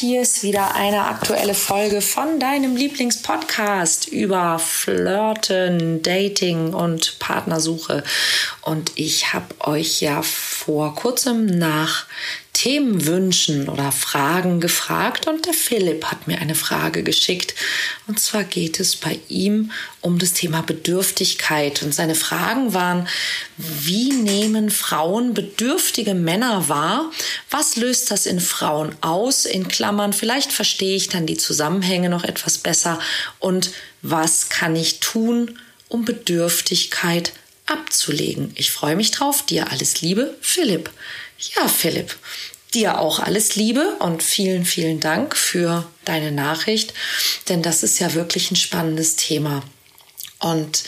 Hier ist wieder eine aktuelle Folge von deinem Lieblingspodcast über Flirten, Dating und Partnersuche. Und ich habe euch ja vor kurzem nach Themenwünschen oder Fragen gefragt und der Philipp hat mir eine Frage geschickt. Und zwar geht es bei ihm um das Thema Bedürftigkeit. Und seine Fragen waren, wie nehmen Frauen bedürftige Männer wahr? Was löst das in Frauen aus? In Klammern, vielleicht verstehe ich dann die Zusammenhänge noch etwas besser. Und was kann ich tun, um Bedürftigkeit abzulegen? Ich freue mich drauf. Dir alles Liebe, Philipp. Ja, Philipp, dir auch alles Liebe und vielen, vielen Dank für deine Nachricht, denn das ist ja wirklich ein spannendes Thema. Und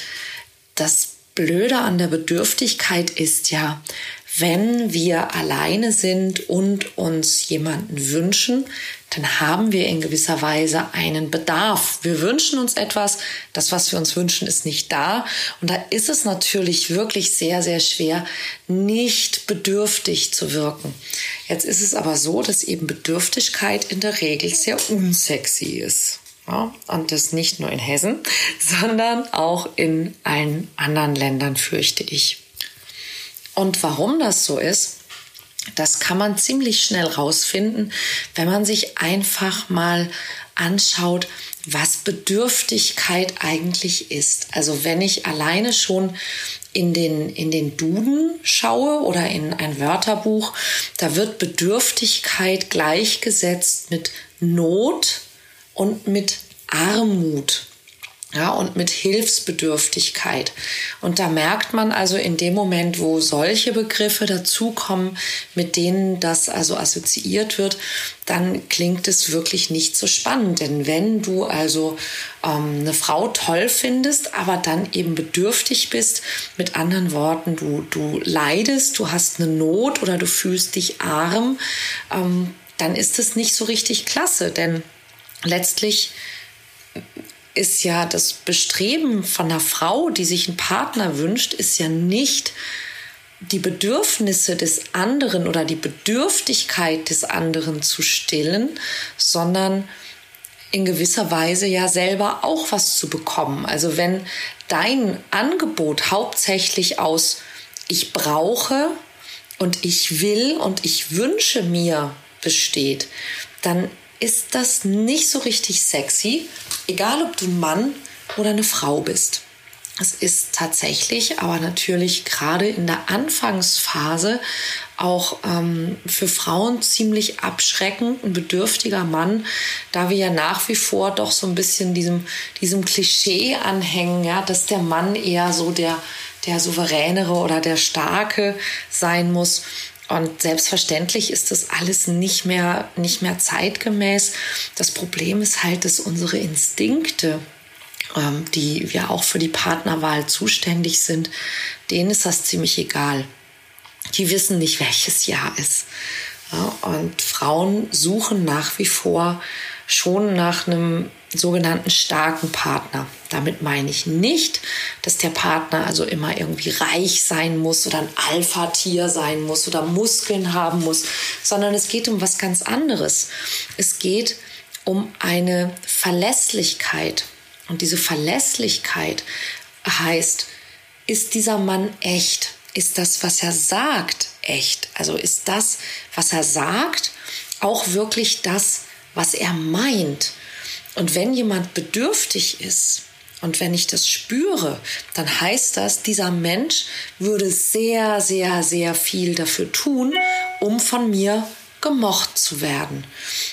das Blöde an der Bedürftigkeit ist ja, wenn wir alleine sind und uns jemanden wünschen, dann haben wir in gewisser Weise einen Bedarf. Wir wünschen uns etwas, das, was wir uns wünschen, ist nicht da. Und da ist es natürlich wirklich sehr, sehr schwer, nicht bedürftig zu wirken. Jetzt ist es aber so, dass eben Bedürftigkeit in der Regel sehr unsexy ist. Ja, und das nicht nur in Hessen, sondern auch in allen anderen Ländern, fürchte ich. Und warum das so ist, das kann man ziemlich schnell rausfinden, wenn man sich einfach mal anschaut, was Bedürftigkeit eigentlich ist. Also wenn ich alleine schon in den, in den Duden schaue oder in ein Wörterbuch, da wird Bedürftigkeit gleichgesetzt mit Not und mit Armut ja, und mit Hilfsbedürftigkeit. Und da merkt man also in dem Moment, wo solche Begriffe dazukommen, mit denen das also assoziiert wird, dann klingt es wirklich nicht so spannend. Denn wenn du also ähm, eine Frau toll findest, aber dann eben bedürftig bist, mit anderen Worten, du, du leidest, du hast eine Not oder du fühlst dich arm, ähm, dann ist es nicht so richtig klasse. Denn letztlich ist ja das Bestreben von einer Frau, die sich einen Partner wünscht, ist ja nicht die Bedürfnisse des anderen oder die Bedürftigkeit des anderen zu stillen, sondern in gewisser Weise ja selber auch was zu bekommen. Also wenn dein Angebot hauptsächlich aus ich brauche und ich will und ich wünsche mir besteht, dann ist das nicht so richtig sexy, egal ob du ein Mann oder eine Frau bist. Es ist tatsächlich, aber natürlich gerade in der Anfangsphase auch ähm, für Frauen ziemlich abschreckend, ein bedürftiger Mann, da wir ja nach wie vor doch so ein bisschen diesem, diesem Klischee anhängen, ja, dass der Mann eher so der, der souveränere oder der starke sein muss. Und selbstverständlich ist das alles nicht mehr, nicht mehr zeitgemäß. Das Problem ist halt, dass unsere Instinkte, ähm, die ja auch für die Partnerwahl zuständig sind, denen ist das ziemlich egal. Die wissen nicht, welches Jahr ist. Ja, und Frauen suchen nach wie vor schon nach einem sogenannten starken Partner. Damit meine ich nicht, dass der Partner also immer irgendwie reich sein muss oder ein Alpha-Tier sein muss oder Muskeln haben muss, sondern es geht um was ganz anderes. Es geht um eine Verlässlichkeit. Und diese Verlässlichkeit heißt, ist dieser Mann echt? Ist das, was er sagt, echt? Also ist das, was er sagt, auch wirklich das, was er meint? Und wenn jemand bedürftig ist und wenn ich das spüre, dann heißt das, dieser Mensch würde sehr, sehr, sehr viel dafür tun, um von mir gemocht zu werden.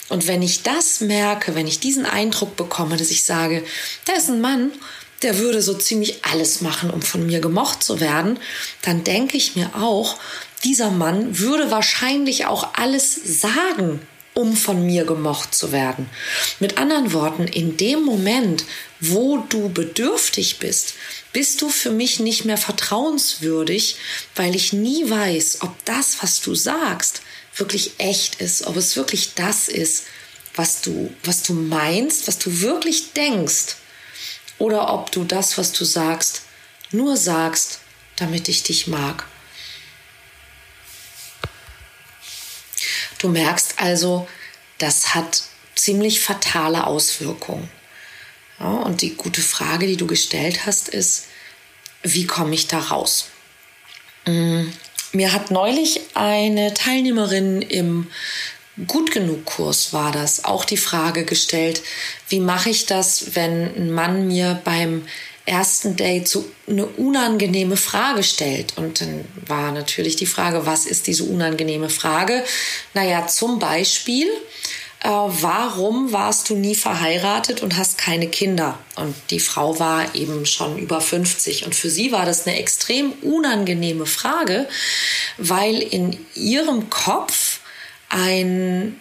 Und wenn ich das merke, wenn ich diesen Eindruck bekomme, dass ich sage, da ist ein Mann, der würde so ziemlich alles machen, um von mir gemocht zu werden, dann denke ich mir auch, dieser Mann würde wahrscheinlich auch alles sagen, um von mir gemocht zu werden. Mit anderen Worten, in dem Moment, wo du bedürftig bist, bist du für mich nicht mehr vertrauenswürdig, weil ich nie weiß, ob das, was du sagst, wirklich echt ist, ob es wirklich das ist, was du, was du meinst, was du wirklich denkst, oder ob du das, was du sagst, nur sagst, damit ich dich mag. Du merkst also, das hat ziemlich fatale Auswirkungen. Ja, und die gute Frage, die du gestellt hast, ist, wie komme ich da raus? Mm, mir hat neulich eine Teilnehmerin im Gut genug Kurs war das auch die Frage gestellt, wie mache ich das, wenn ein Mann mir beim ersten Date so eine unangenehme Frage stellt. Und dann war natürlich die Frage, was ist diese unangenehme Frage? Naja, zum Beispiel, äh, warum warst du nie verheiratet und hast keine Kinder? Und die Frau war eben schon über 50. Und für sie war das eine extrem unangenehme Frage, weil in ihrem Kopf ein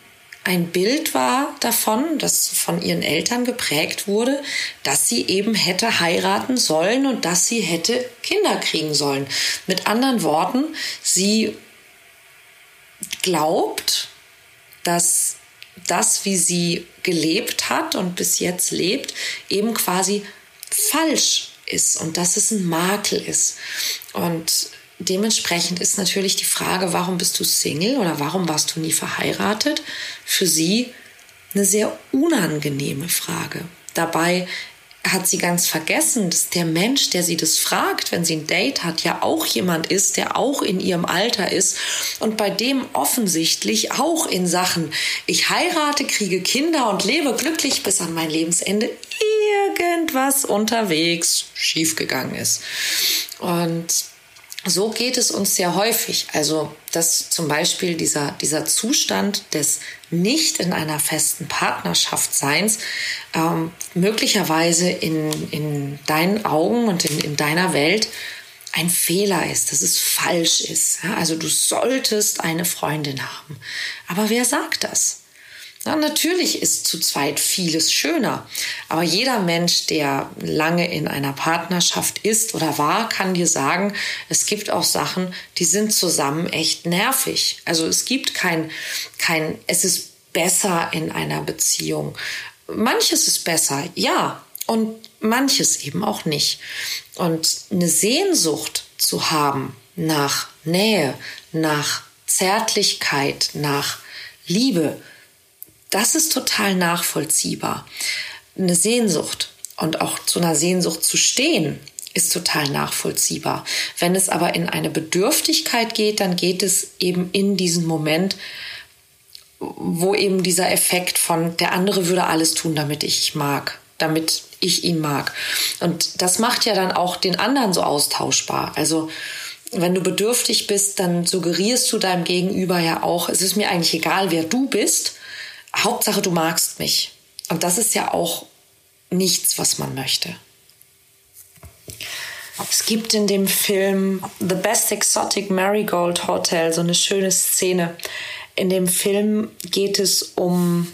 ein Bild war davon, das von ihren Eltern geprägt wurde, dass sie eben hätte heiraten sollen und dass sie hätte Kinder kriegen sollen. Mit anderen Worten, sie glaubt, dass das, wie sie gelebt hat und bis jetzt lebt, eben quasi falsch ist und dass es ein Makel ist. Und dementsprechend ist natürlich die Frage, warum bist du Single oder warum warst du nie verheiratet, für sie eine sehr unangenehme Frage. Dabei hat sie ganz vergessen, dass der Mensch, der sie das fragt, wenn sie ein Date hat, ja auch jemand ist, der auch in ihrem Alter ist und bei dem offensichtlich auch in Sachen, ich heirate, kriege Kinder und lebe glücklich bis an mein Lebensende, irgendwas unterwegs schiefgegangen ist. Und so geht es uns sehr häufig. Also, dass zum Beispiel dieser, dieser Zustand des nicht in einer festen Partnerschaft Seins ähm, möglicherweise in, in deinen Augen und in, in deiner Welt ein Fehler ist, dass es falsch ist. Also du solltest eine Freundin haben. Aber wer sagt das? Ja, natürlich ist zu zweit vieles schöner, aber jeder Mensch, der lange in einer Partnerschaft ist oder war, kann dir sagen, es gibt auch Sachen, die sind zusammen echt nervig. Also es gibt kein, kein, es ist besser in einer Beziehung. Manches ist besser, ja, und manches eben auch nicht. Und eine Sehnsucht zu haben nach Nähe, nach Zärtlichkeit, nach Liebe, das ist total nachvollziehbar. Eine Sehnsucht und auch zu einer Sehnsucht zu stehen, ist total nachvollziehbar. Wenn es aber in eine Bedürftigkeit geht, dann geht es eben in diesen Moment, wo eben dieser Effekt von der andere würde alles tun, damit ich mag, damit ich ihn mag. Und das macht ja dann auch den anderen so austauschbar. Also wenn du bedürftig bist, dann suggerierst du deinem Gegenüber ja auch, es ist mir eigentlich egal, wer du bist, Hauptsache, du magst mich. Und das ist ja auch nichts, was man möchte. Es gibt in dem Film The Best Exotic Marigold Hotel so eine schöne Szene. In dem Film geht es um,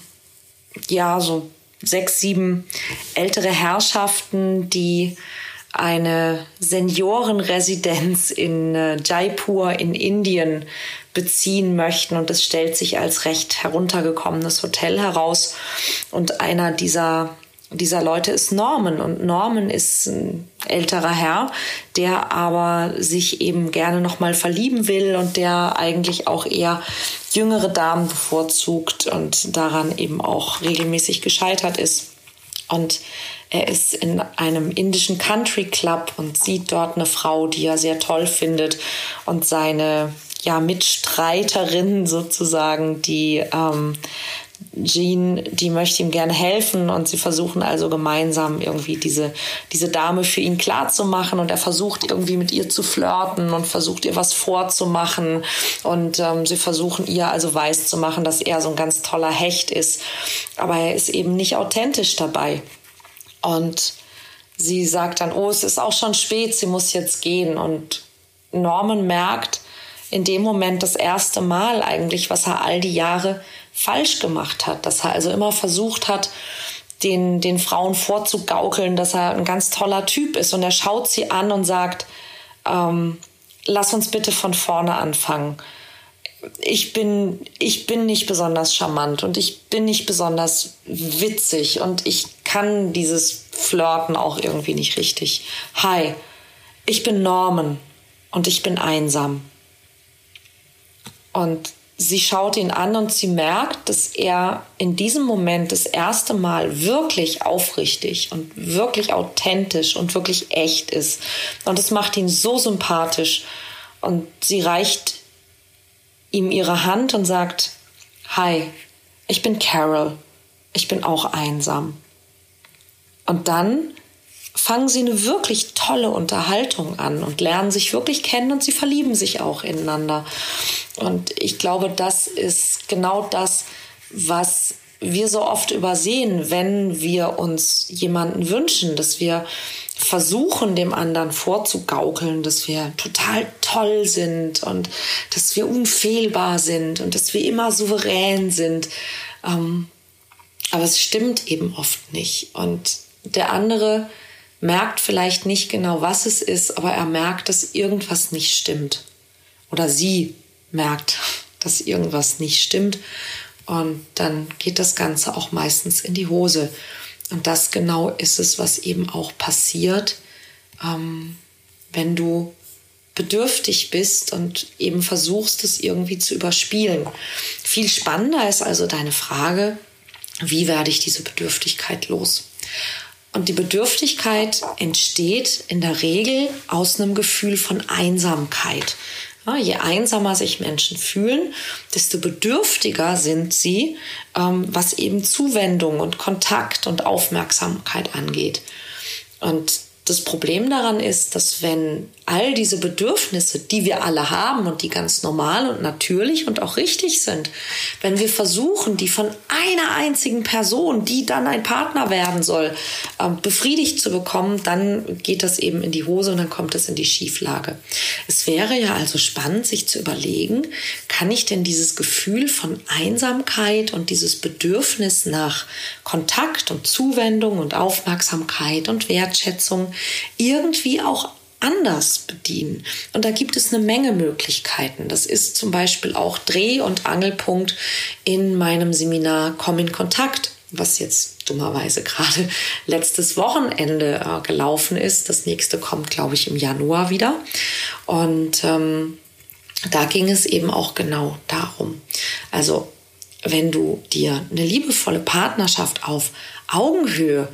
ja, so sechs, sieben ältere Herrschaften, die eine Seniorenresidenz in äh, Jaipur in Indien beziehen möchten. Und es stellt sich als recht heruntergekommenes Hotel heraus. Und einer dieser dieser Leute ist Norman und Norman ist ein älterer Herr, der aber sich eben gerne noch mal verlieben will und der eigentlich auch eher jüngere Damen bevorzugt und daran eben auch regelmäßig gescheitert ist. Und er ist in einem indischen Country Club und sieht dort eine Frau, die er sehr toll findet. Und seine ja, Mitstreiterin sozusagen, die ähm, Jean, die möchte ihm gerne helfen. Und sie versuchen also gemeinsam irgendwie diese, diese Dame für ihn klar zu machen und er versucht irgendwie mit ihr zu flirten und versucht ihr was vorzumachen. Und ähm, sie versuchen ihr also weiß zu machen, dass er so ein ganz toller Hecht ist, aber er ist eben nicht authentisch dabei und sie sagt dann, oh, es ist auch schon spät, sie muss jetzt gehen und Norman merkt, in dem Moment das erste Mal eigentlich, was er all die Jahre falsch gemacht hat. Dass er also immer versucht hat, den, den Frauen vorzugaukeln, dass er ein ganz toller Typ ist. Und er schaut sie an und sagt, ähm, lass uns bitte von vorne anfangen. ich bin, ich bin nicht besonders charmant und ich bin nicht besonders witzig und ich kann dieses Flirten auch irgendwie nicht richtig. Hi, ich bin Norman und ich bin einsam. Und sie schaut ihn an und sie merkt, dass er in diesem Moment das erste Mal wirklich aufrichtig und wirklich authentisch und wirklich echt ist. Und das macht ihn so sympathisch. Und sie reicht ihm ihre Hand und sagt, Hi, ich bin Carol. Ich bin auch einsam. Und dann fangen sie eine wirklich tolle Unterhaltung an und lernen sich wirklich kennen und sie verlieben sich auch ineinander. Und ich glaube, das ist genau das, was wir so oft übersehen, wenn wir uns jemanden wünschen, dass wir versuchen, dem anderen vorzugaukeln, dass wir total toll sind und dass wir unfehlbar sind und dass wir immer souverän sind. Ähm, aber es stimmt eben oft nicht. Und der andere merkt vielleicht nicht genau, was es ist, aber er merkt, dass irgendwas nicht stimmt. Oder sie merkt, dass irgendwas nicht stimmt. Und dann geht das Ganze auch meistens in die Hose. Und das genau ist es, was eben auch passiert, ähm, wenn du bedürftig bist und eben versuchst, es irgendwie zu überspielen. Viel spannender ist also deine Frage, wie werde ich diese Bedürftigkeit los? Und die Bedürftigkeit entsteht in der Regel aus einem Gefühl von Einsamkeit. Ja, je einsamer sich Menschen fühlen, desto bedürftiger sind sie, ähm, was eben Zuwendung und Kontakt und Aufmerksamkeit angeht. Und das Problem daran ist, dass wenn all diese Bedürfnisse, die wir alle haben und die ganz normal und natürlich und auch richtig sind, wenn wir versuchen, die von einer einzigen Person, die dann ein Partner werden soll, ähm, befriedigt zu bekommen, dann geht das eben in die Hose und dann kommt es in die Schieflage. Es wäre ja also spannend, sich zu überlegen, kann ich denn dieses Gefühl von Einsamkeit und dieses Bedürfnis nach Kontakt und Zuwendung und Aufmerksamkeit und Wertschätzung irgendwie auch anders bedienen. Und da gibt es eine Menge Möglichkeiten. Das ist zum Beispiel auch Dreh- und Angelpunkt in meinem Seminar Komm in Kontakt, was jetzt dummerweise gerade letztes Wochenende äh, gelaufen ist. Das nächste kommt, glaube ich, im Januar wieder. Und ähm, da ging es eben auch genau darum. Also wenn du dir eine liebevolle Partnerschaft auf Augenhöhe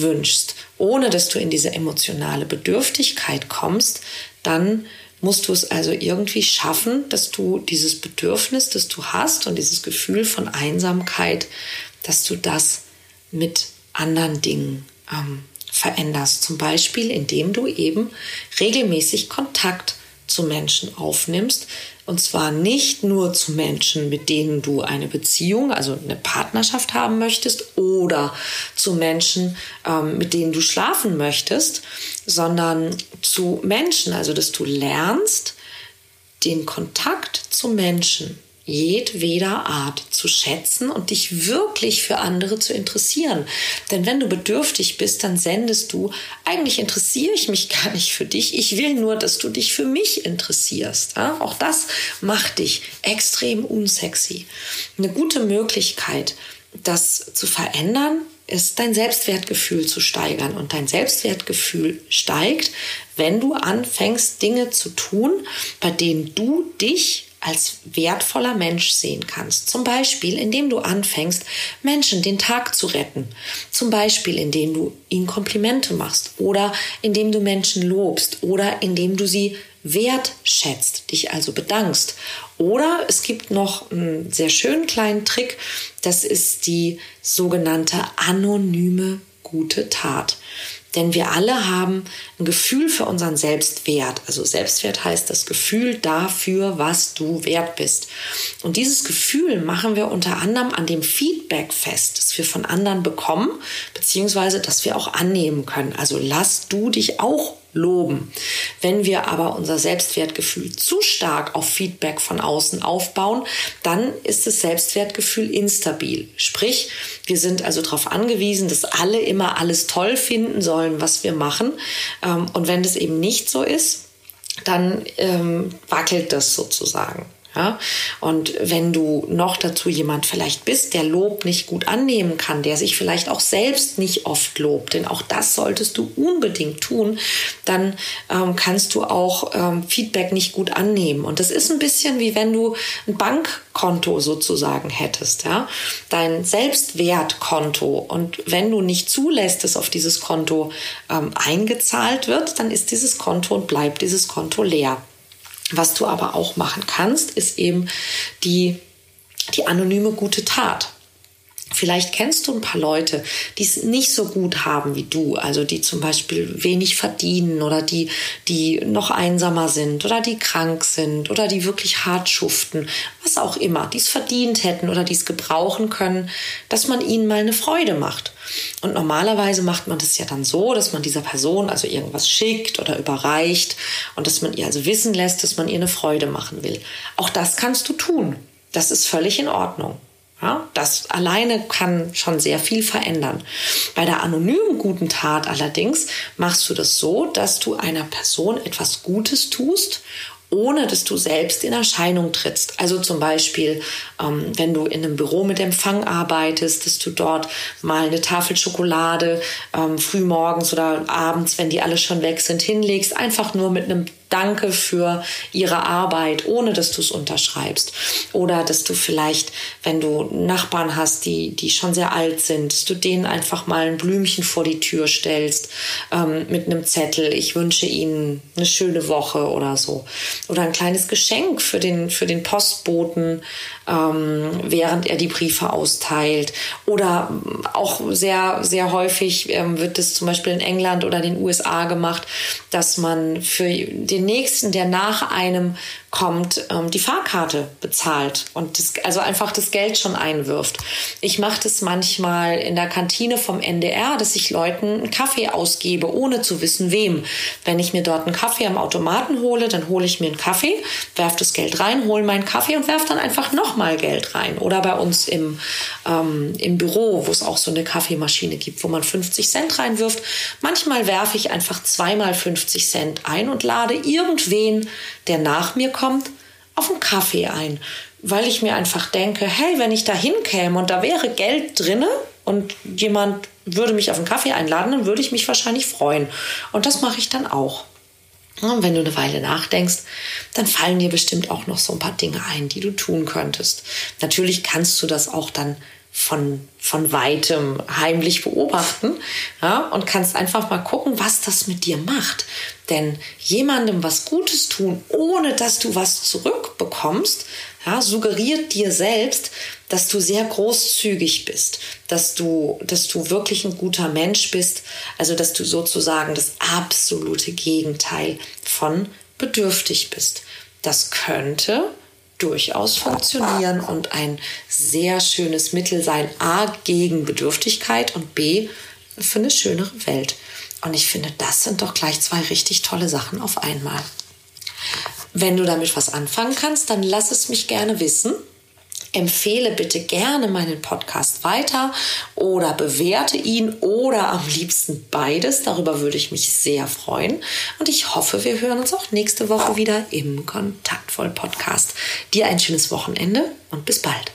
wünschst, ohne dass du in diese emotionale Bedürftigkeit kommst, dann musst du es also irgendwie schaffen, dass du dieses Bedürfnis, das du hast und dieses Gefühl von Einsamkeit, dass du das mit anderen Dingen ähm, veränderst. Zum Beispiel, indem du eben regelmäßig Kontakt zu Menschen aufnimmst, und zwar nicht nur zu Menschen, mit denen du eine Beziehung, also eine Partnerschaft haben möchtest oder zu Menschen, ähm, mit denen du schlafen möchtest, sondern zu Menschen, also dass du lernst, den Kontakt zu Menschen jedweder Art zu schätzen und dich wirklich für andere zu interessieren. Denn wenn du bedürftig bist, dann sendest du, eigentlich interessiere ich mich gar nicht für dich, ich will nur, dass du dich für mich interessierst. Ja? Auch das macht dich extrem unsexy. Eine gute Möglichkeit, das zu verändern, ist dein Selbstwertgefühl zu steigern. Und dein Selbstwertgefühl steigt, wenn du anfängst, Dinge zu tun, bei denen du dich als wertvoller Mensch sehen kannst. Zum Beispiel, indem du anfängst, Menschen den Tag zu retten. Zum Beispiel, indem du ihnen Komplimente machst oder indem du Menschen lobst oder indem du sie wertschätzt, dich also bedankst. Oder es gibt noch einen sehr schönen kleinen Trick, das ist die sogenannte anonyme gute Tat. Denn wir alle haben ein Gefühl für unseren Selbstwert. Also Selbstwert heißt das Gefühl dafür, was du wert bist. Und dieses Gefühl machen wir unter anderem an dem Feedback fest, das wir von anderen bekommen, beziehungsweise das wir auch annehmen können. Also lass du dich auch loben. Wenn wir aber unser Selbstwertgefühl zu stark auf Feedback von außen aufbauen, dann ist das Selbstwertgefühl instabil. Sprich, wir sind also darauf angewiesen, dass alle immer alles toll finden sollen, was wir machen. Ähm, und wenn das eben nicht so ist, dann ähm, wackelt das sozusagen. Ja? Und wenn du noch dazu jemand vielleicht bist, der Lob nicht gut annehmen kann, der sich vielleicht auch selbst nicht oft lobt, denn auch das solltest du unbedingt tun, dann ähm, kannst du auch ähm, Feedback nicht gut annehmen. Und das ist ein bisschen wie wenn du ein Bankkonto sozusagen hättest, ja, dein Selbstwertkonto. Und wenn du nicht zulässt, dass auf dieses Konto ähm, eingezahlt wird, dann ist dieses Konto und bleibt dieses Konto leer. Was du aber auch machen kannst, ist eben die, die anonyme gute Tat. Vielleicht kennst du ein paar Leute, die es nicht so gut haben wie du, also die zum Beispiel wenig verdienen oder die, die noch einsamer sind oder die krank sind oder die wirklich hart schuften, was auch immer, die es verdient hätten oder die es gebrauchen können, dass man ihnen mal eine Freude macht. Und normalerweise macht man das ja dann so, dass man dieser Person also irgendwas schickt oder überreicht und dass man ihr also wissen lässt, dass man ihr eine Freude machen will. Auch das kannst du tun. Das ist völlig in Ordnung. Ja, das alleine kann schon sehr viel verändern. Bei der anonymen guten Tat allerdings machst du das so, dass du einer Person etwas Gutes tust ohne dass du selbst in Erscheinung trittst. Also zum Beispiel, ähm, wenn du in einem Büro mit Empfang arbeitest, dass du dort mal eine Tafel Schokolade ähm, frühmorgens oder abends, wenn die alle schon weg sind, hinlegst, einfach nur mit einem Danke für ihre Arbeit, ohne dass du es unterschreibst. Oder dass du vielleicht, wenn du Nachbarn hast, die, die schon sehr alt sind, dass du denen einfach mal ein Blümchen vor die Tür stellst ähm, mit einem Zettel. Ich wünsche ihnen eine schöne Woche oder so. Oder ein kleines Geschenk für den, für den Postboten, ähm, während er die Briefe austeilt. Oder auch sehr, sehr häufig ähm, wird es zum Beispiel in England oder den USA gemacht, dass man für den nächsten, der nach einem kommt, ähm, die Fahrkarte bezahlt und das, also einfach das Geld schon einwirft. Ich mache das manchmal in der Kantine vom NDR, dass ich Leuten einen Kaffee ausgebe, ohne zu wissen wem. Wenn ich mir dort einen Kaffee am Automaten hole, dann hole ich mir einen Kaffee, werfe das Geld rein, hole meinen Kaffee und werfe dann einfach nochmal Geld rein. Oder bei uns im, ähm, im Büro, wo es auch so eine Kaffeemaschine gibt, wo man 50 Cent reinwirft. Manchmal werfe ich einfach zweimal 50 Cent ein und lade irgendwen, der nach mir kommt, kommt, auf einen Kaffee ein, weil ich mir einfach denke, hey, wenn ich da hinkäme und da wäre Geld drinne und jemand würde mich auf einen Kaffee einladen, dann würde ich mich wahrscheinlich freuen. Und das mache ich dann auch. Und wenn du eine Weile nachdenkst, dann fallen dir bestimmt auch noch so ein paar Dinge ein, die du tun könntest. Natürlich kannst du das auch dann von, von weitem heimlich beobachten ja, und kannst einfach mal gucken, was das mit dir macht. Denn jemandem was Gutes tun, ohne dass du was zurückbekommst, ja, suggeriert dir selbst, dass du sehr großzügig bist, dass du, dass du wirklich ein guter Mensch bist, also dass du sozusagen das absolute Gegenteil von bedürftig bist. Das könnte durchaus funktionieren und ein sehr schönes Mittel sein. A gegen Bedürftigkeit und B für eine schönere Welt. Und ich finde, das sind doch gleich zwei richtig tolle Sachen auf einmal. Wenn du damit was anfangen kannst, dann lass es mich gerne wissen. Empfehle bitte gerne meinen Podcast weiter oder bewerte ihn oder am liebsten beides. Darüber würde ich mich sehr freuen. Und ich hoffe, wir hören uns auch nächste Woche wieder im Kontaktvoll Podcast. Dir ein schönes Wochenende und bis bald.